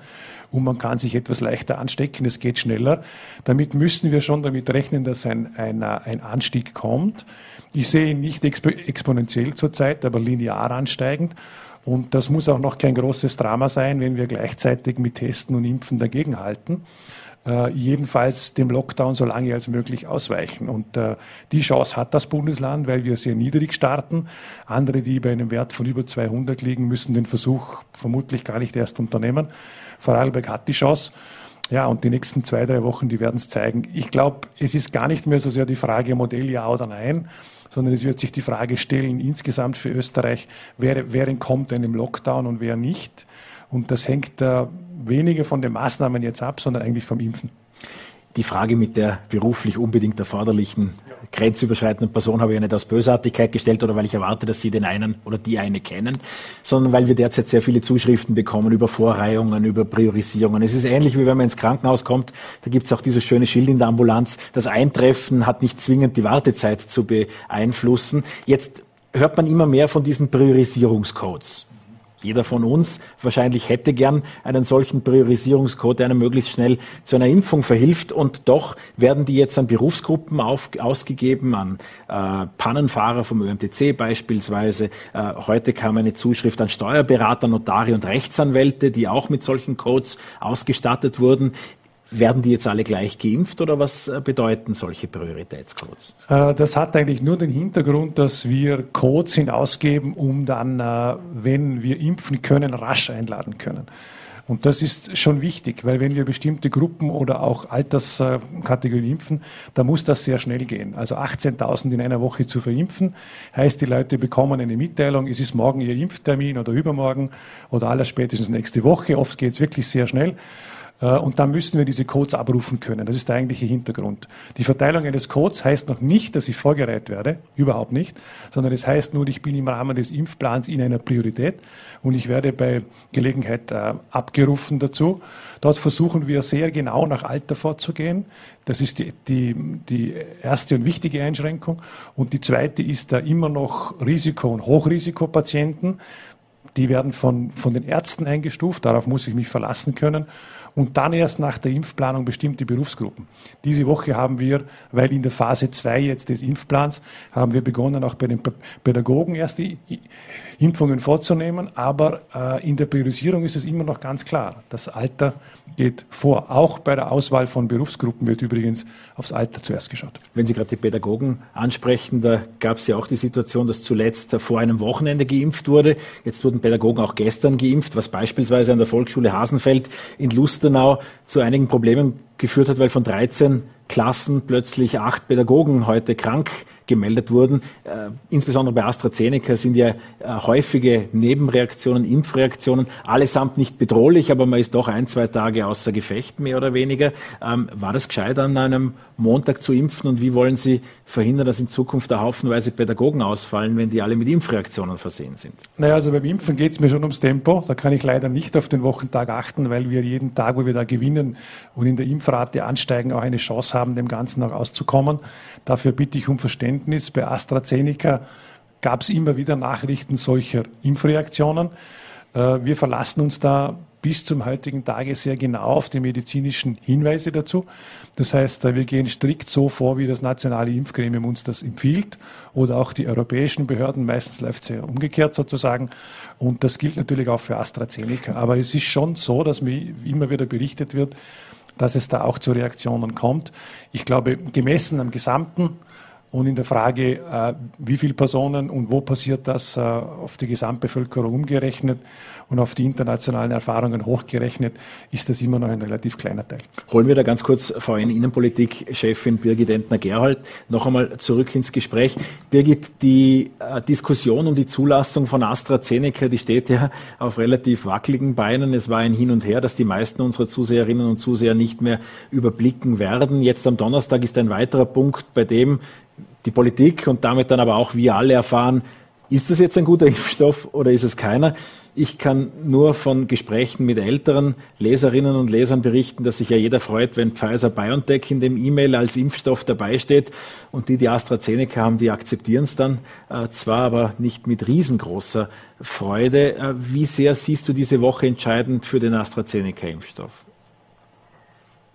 Und man kann sich etwas leichter anstecken. Es geht schneller. Damit müssen wir schon damit rechnen, dass ein, ein, ein Anstieg kommt. Ich sehe ihn nicht exp exponentiell zurzeit, aber linear ansteigend. Und das muss auch noch kein großes Drama sein, wenn wir gleichzeitig mit Testen und Impfen dagegenhalten. Äh, jedenfalls dem Lockdown so lange als möglich ausweichen. Und äh, die Chance hat das Bundesland, weil wir sehr niedrig starten. Andere, die bei einem Wert von über 200 liegen, müssen den Versuch vermutlich gar nicht erst unternehmen. Vorarlberg hat die Chance. Ja, und die nächsten zwei, drei Wochen, die werden es zeigen. Ich glaube, es ist gar nicht mehr so sehr die Frage Modell ja oder nein, sondern es wird sich die Frage stellen, insgesamt für Österreich, wer, wer entkommt einem Lockdown und wer nicht. Und das hängt äh, weniger von den Maßnahmen jetzt ab, sondern eigentlich vom Impfen. Die Frage mit der beruflich unbedingt erforderlichen grenzüberschreitenden Person habe ich ja nicht aus Bösartigkeit gestellt oder weil ich erwarte, dass Sie den einen oder die eine kennen, sondern weil wir derzeit sehr viele Zuschriften bekommen über Vorreihungen, über Priorisierungen. Es ist ähnlich wie wenn man ins Krankenhaus kommt, da gibt es auch dieses schöne Schild in der Ambulanz, das Eintreffen hat nicht zwingend die Wartezeit zu beeinflussen. Jetzt hört man immer mehr von diesen Priorisierungscodes jeder von uns wahrscheinlich hätte gern einen solchen Priorisierungscode, der einem möglichst schnell zu einer Impfung verhilft. Und doch werden die jetzt an Berufsgruppen auf, ausgegeben, an äh, Pannenfahrer vom ÖMTC beispielsweise. Äh, heute kam eine Zuschrift an Steuerberater, Notare und Rechtsanwälte, die auch mit solchen Codes ausgestattet wurden. Werden die jetzt alle gleich geimpft oder was äh, bedeuten solche Prioritätscodes? Äh, das hat eigentlich nur den Hintergrund, dass wir Codes hinausgeben, um dann, äh, wenn wir impfen können, rasch einladen können. Und das ist schon wichtig, weil wenn wir bestimmte Gruppen oder auch Alterskategorien impfen, dann muss das sehr schnell gehen. Also 18.000 in einer Woche zu verimpfen, heißt, die Leute bekommen eine Mitteilung, es ist morgen ihr Impftermin oder übermorgen oder aller spätestens nächste Woche. Oft geht es wirklich sehr schnell. Äh, und dann müssen wir diese Codes abrufen können. Das ist der eigentliche Hintergrund. Die Verteilung eines Codes heißt noch nicht, dass ich vorgereiht werde, überhaupt nicht, sondern es heißt nur, ich bin im Rahmen des Impfplans in einer Priorität und ich werde bei Gelegenheit äh, abgerufen dazu. Dort versuchen wir sehr genau nach Alter vorzugehen. Das ist die, die, die erste und wichtige Einschränkung. Und die zweite ist da immer noch Risiko- und Hochrisikopatienten. Die werden von, von den Ärzten eingestuft. Darauf muss ich mich verlassen können und dann erst nach der Impfplanung bestimmte Berufsgruppen. Diese Woche haben wir, weil in der Phase 2 jetzt des Impfplans, haben wir begonnen, auch bei den Pädagogen erst die Impfungen vorzunehmen. Aber äh, in der Priorisierung ist es immer noch ganz klar, das Alter geht vor. Auch bei der Auswahl von Berufsgruppen wird übrigens aufs Alter zuerst geschaut. Wenn Sie gerade die Pädagogen ansprechen, da gab es ja auch die Situation, dass zuletzt vor einem Wochenende geimpft wurde. Jetzt wurden Pädagogen auch gestern geimpft, was beispielsweise an der Volksschule Hasenfeld in Lustenau zu einigen Problemen geführt hat, weil von 13 Klassen plötzlich acht Pädagogen heute krank gemeldet wurden. Äh, insbesondere bei AstraZeneca sind ja äh, häufige Nebenreaktionen, Impfreaktionen, allesamt nicht bedrohlich, aber man ist doch ein, zwei Tage außer Gefecht, mehr oder weniger. Ähm, war das gescheit, an einem Montag zu impfen und wie wollen Sie verhindern, dass in Zukunft da haufenweise Pädagogen ausfallen, wenn die alle mit Impfreaktionen versehen sind? Naja, also beim Impfen geht es mir schon ums Tempo. Da kann ich leider nicht auf den Wochentag achten, weil wir jeden Tag, wo wir da gewinnen und in der Impfrate ansteigen, auch eine Chance haben, dem Ganzen auch auszukommen. Dafür bitte ich um Verständnis. Bei AstraZeneca gab es immer wieder Nachrichten solcher Impfreaktionen. Äh, wir verlassen uns da bis zum heutigen Tage sehr genau auf die medizinischen Hinweise dazu. Das heißt, äh, wir gehen strikt so vor, wie das nationale Impfgremium uns das empfiehlt oder auch die europäischen Behörden. Meistens läuft es ja umgekehrt sozusagen. Und das gilt natürlich auch für AstraZeneca. Aber es ist schon so, dass mir immer wieder berichtet wird, dass es da auch zu Reaktionen kommt. Ich glaube, gemessen am gesamten und in der Frage, äh, wie viele Personen und wo passiert das, äh, auf die Gesamtbevölkerung umgerechnet und auf die internationalen Erfahrungen hochgerechnet, ist das immer noch ein relativ kleiner Teil. Holen wir da ganz kurz VN-Innenpolitik-Chefin Birgit Entner-Gerhold noch einmal zurück ins Gespräch. Birgit, die äh, Diskussion um die Zulassung von AstraZeneca, die steht ja auf relativ wackeligen Beinen. Es war ein Hin und Her, dass die meisten unserer Zuseherinnen und Zuseher nicht mehr überblicken werden. Jetzt am Donnerstag ist ein weiterer Punkt, bei dem die Politik und damit dann aber auch wir alle erfahren, ist das jetzt ein guter Impfstoff oder ist es keiner? Ich kann nur von Gesprächen mit älteren Leserinnen und Lesern berichten, dass sich ja jeder freut, wenn Pfizer BioNTech in dem E-Mail als Impfstoff dabei steht. Und die, die AstraZeneca haben, die akzeptieren es dann äh, zwar, aber nicht mit riesengroßer Freude. Äh, wie sehr siehst du diese Woche entscheidend für den AstraZeneca-Impfstoff?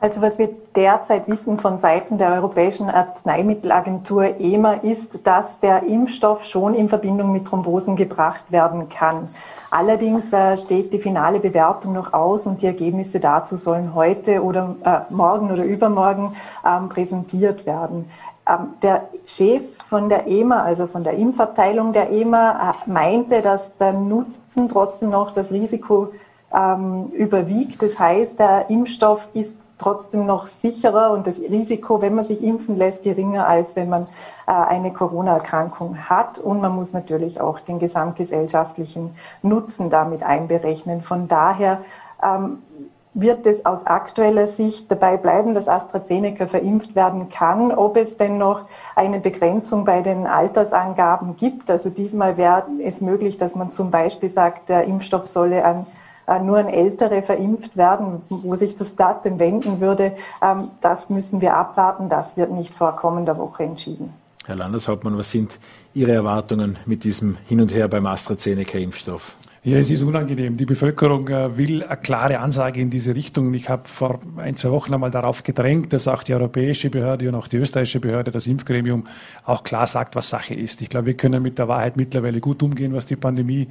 Also was wir derzeit wissen von Seiten der Europäischen Arzneimittelagentur EMA ist, dass der Impfstoff schon in Verbindung mit Thrombosen gebracht werden kann. Allerdings äh, steht die finale Bewertung noch aus und die Ergebnisse dazu sollen heute oder äh, morgen oder übermorgen ähm, präsentiert werden. Ähm, der Chef von der EMA, also von der Impfabteilung der EMA, äh, meinte, dass der Nutzen trotzdem noch das Risiko ähm, überwiegt. Das heißt, der Impfstoff ist trotzdem noch sicherer und das Risiko, wenn man sich impfen lässt, geringer, als wenn man äh, eine Corona-Erkrankung hat. Und man muss natürlich auch den gesamtgesellschaftlichen Nutzen damit einberechnen. Von daher ähm, wird es aus aktueller Sicht dabei bleiben, dass AstraZeneca verimpft werden kann. Ob es denn noch eine Begrenzung bei den Altersangaben gibt, also diesmal wäre es möglich, dass man zum Beispiel sagt, der Impfstoff solle an nur an Ältere verimpft werden, wo sich das Blatt denn wenden würde, ähm, das müssen wir abwarten. Das wird nicht vor kommender Woche entschieden. Herr Landeshauptmann, was sind Ihre Erwartungen mit diesem Hin und Her beim AstraZeneca-Impfstoff? Ja, es ist unangenehm. Die Bevölkerung äh, will eine klare Ansage in diese Richtung. Ich habe vor ein, zwei Wochen einmal darauf gedrängt, dass auch die europäische Behörde und auch die österreichische Behörde, das Impfgremium, auch klar sagt, was Sache ist. Ich glaube, wir können mit der Wahrheit mittlerweile gut umgehen, was die Pandemie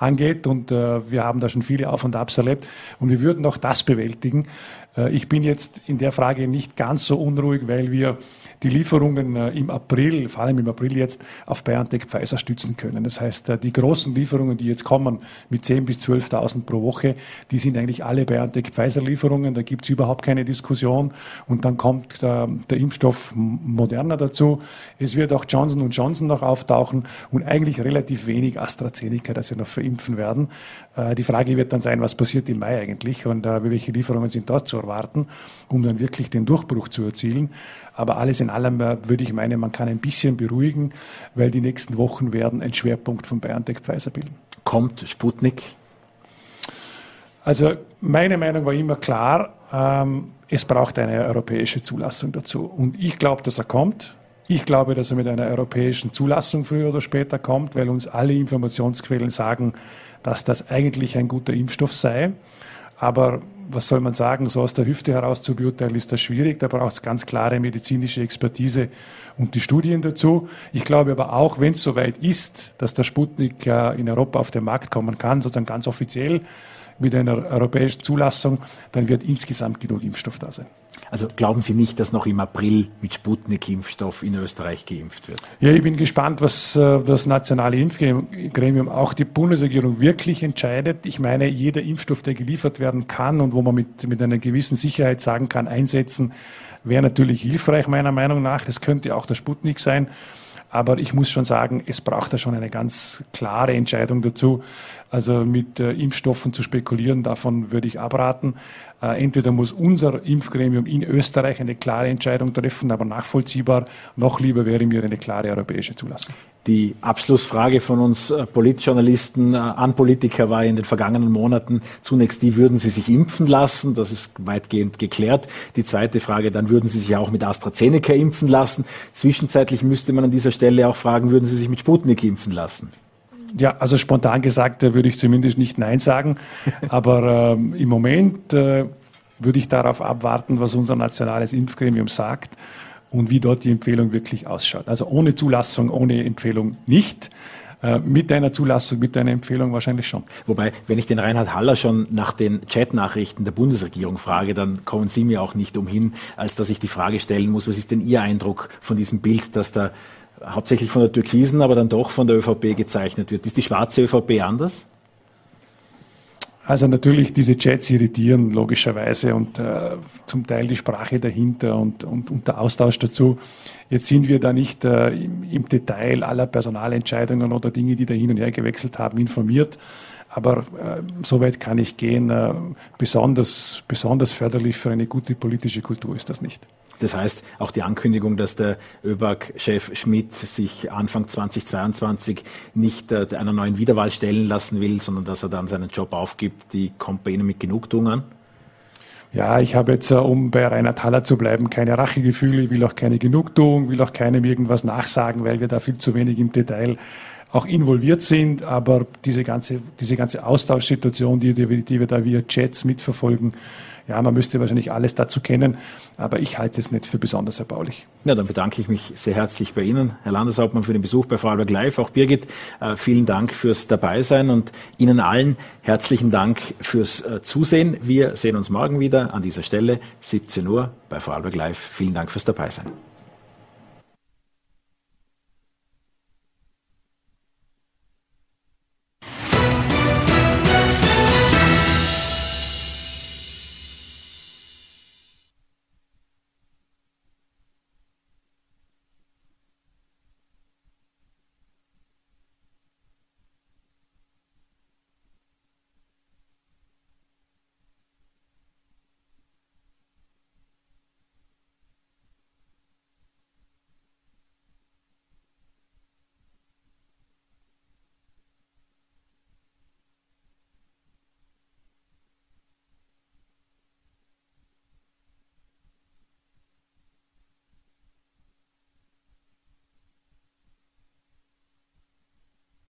angeht. Und äh, wir haben da schon viele Auf und Abs erlebt. Und wir würden auch das bewältigen. Äh, ich bin jetzt in der Frage nicht ganz so unruhig, weil wir die Lieferungen äh, im April, vor allem im April jetzt, auf BioNTech Pfizer stützen können. Das heißt, äh, die großen Lieferungen, die jetzt kommen mit 10.000 bis 12.000 pro Woche, die sind eigentlich alle BioNTech Pfizer Lieferungen. Da gibt es überhaupt keine Diskussion. Und dann kommt der, der Impfstoff Moderna dazu. Es wird auch Johnson Johnson noch auftauchen und eigentlich relativ wenig AstraZeneca, das wir noch verimpfen werden. Die Frage wird dann sein, was passiert im Mai eigentlich und welche Lieferungen sind dort zu erwarten, um dann wirklich den Durchbruch zu erzielen. Aber alles in allem äh, würde ich meinen, man kann ein bisschen beruhigen, weil die nächsten Wochen werden ein Schwerpunkt von BioNTech Pfizer bilden. Kommt Sputnik? Also meine Meinung war immer klar, ähm, es braucht eine europäische Zulassung dazu. Und ich glaube, dass er kommt. Ich glaube, dass er mit einer europäischen Zulassung früher oder später kommt, weil uns alle Informationsquellen sagen, dass das eigentlich ein guter Impfstoff sei. Aber was soll man sagen, so aus der Hüfte heraus zu beurteilen, ist das schwierig. Da braucht es ganz klare medizinische Expertise und die Studien dazu. Ich glaube aber auch, wenn es soweit ist, dass der Sputnik in Europa auf den Markt kommen kann, sozusagen ganz offiziell mit einer europäischen Zulassung, dann wird insgesamt genug Impfstoff da sein. Also glauben Sie nicht, dass noch im April mit Sputnik-Impfstoff in Österreich geimpft wird? Ja, ich bin gespannt, was äh, das nationale Impfgremium, auch die Bundesregierung wirklich entscheidet. Ich meine, jeder Impfstoff, der geliefert werden kann und wo man mit, mit einer gewissen Sicherheit sagen kann, einsetzen, wäre natürlich hilfreich, meiner Meinung nach. Das könnte auch der Sputnik sein. Aber ich muss schon sagen, es braucht da schon eine ganz klare Entscheidung dazu. Also mit äh, Impfstoffen zu spekulieren, davon würde ich abraten. Äh, entweder muss unser Impfgremium in Österreich eine klare Entscheidung treffen, aber nachvollziehbar. Noch lieber wäre mir eine klare europäische Zulassung. Die Abschlussfrage von uns äh, Politjournalisten äh, an Politiker war in den vergangenen Monaten zunächst die, würden Sie sich impfen lassen? Das ist weitgehend geklärt. Die zweite Frage, dann würden Sie sich auch mit AstraZeneca impfen lassen. Zwischenzeitlich müsste man an dieser Stelle auch fragen, würden Sie sich mit Sputnik impfen lassen? Ja, also spontan gesagt würde ich zumindest nicht Nein sagen. Aber ähm, im Moment äh, würde ich darauf abwarten, was unser nationales Impfgremium sagt und wie dort die Empfehlung wirklich ausschaut. Also ohne Zulassung, ohne Empfehlung nicht. Äh, mit einer Zulassung, mit einer Empfehlung wahrscheinlich schon. Wobei, wenn ich den Reinhard Haller schon nach den Chatnachrichten der Bundesregierung frage, dann kommen Sie mir auch nicht umhin, als dass ich die Frage stellen muss, was ist denn Ihr Eindruck von diesem Bild, das da hauptsächlich von der Türkisen, aber dann doch von der ÖVP gezeichnet wird? Ist die schwarze ÖVP anders? Also natürlich, diese Chats irritieren logischerweise und äh, zum Teil die Sprache dahinter und, und, und, der Austausch dazu. Jetzt sind wir da nicht äh, im, im, Detail aller Personalentscheidungen oder Dinge, die da hin und her gewechselt haben, informiert. Aber äh, so kann ich gehen. Äh, besonders, besonders förderlich für eine gute politische Kultur ist das nicht. Das heißt, auch die Ankündigung, dass der ÖBAG-Chef Schmidt sich Anfang 2022 nicht äh, einer neuen Wiederwahl stellen lassen will, sondern dass er dann seinen Job aufgibt, die kommt bei Ihnen mit Genugtuung an? Ja, ich habe jetzt, äh, um bei Reinhard Haller zu bleiben, keine Rachegefühle, will auch keine Genugtuung, will auch keinem irgendwas nachsagen, weil wir da viel zu wenig im Detail auch involviert sind. Aber diese ganze, diese ganze Austauschsituation, die, die wir da via Chats mitverfolgen, ja, man müsste wahrscheinlich alles dazu kennen, aber ich halte es nicht für besonders erbaulich. Ja, dann bedanke ich mich sehr herzlich bei Ihnen, Herr Landeshauptmann, für den Besuch bei Vorarlberg Live. Auch Birgit, äh, vielen Dank fürs Dabeisein und Ihnen allen herzlichen Dank fürs äh, Zusehen. Wir sehen uns morgen wieder an dieser Stelle, 17 Uhr bei Vorarlberg Live. Vielen Dank fürs Dabeisein.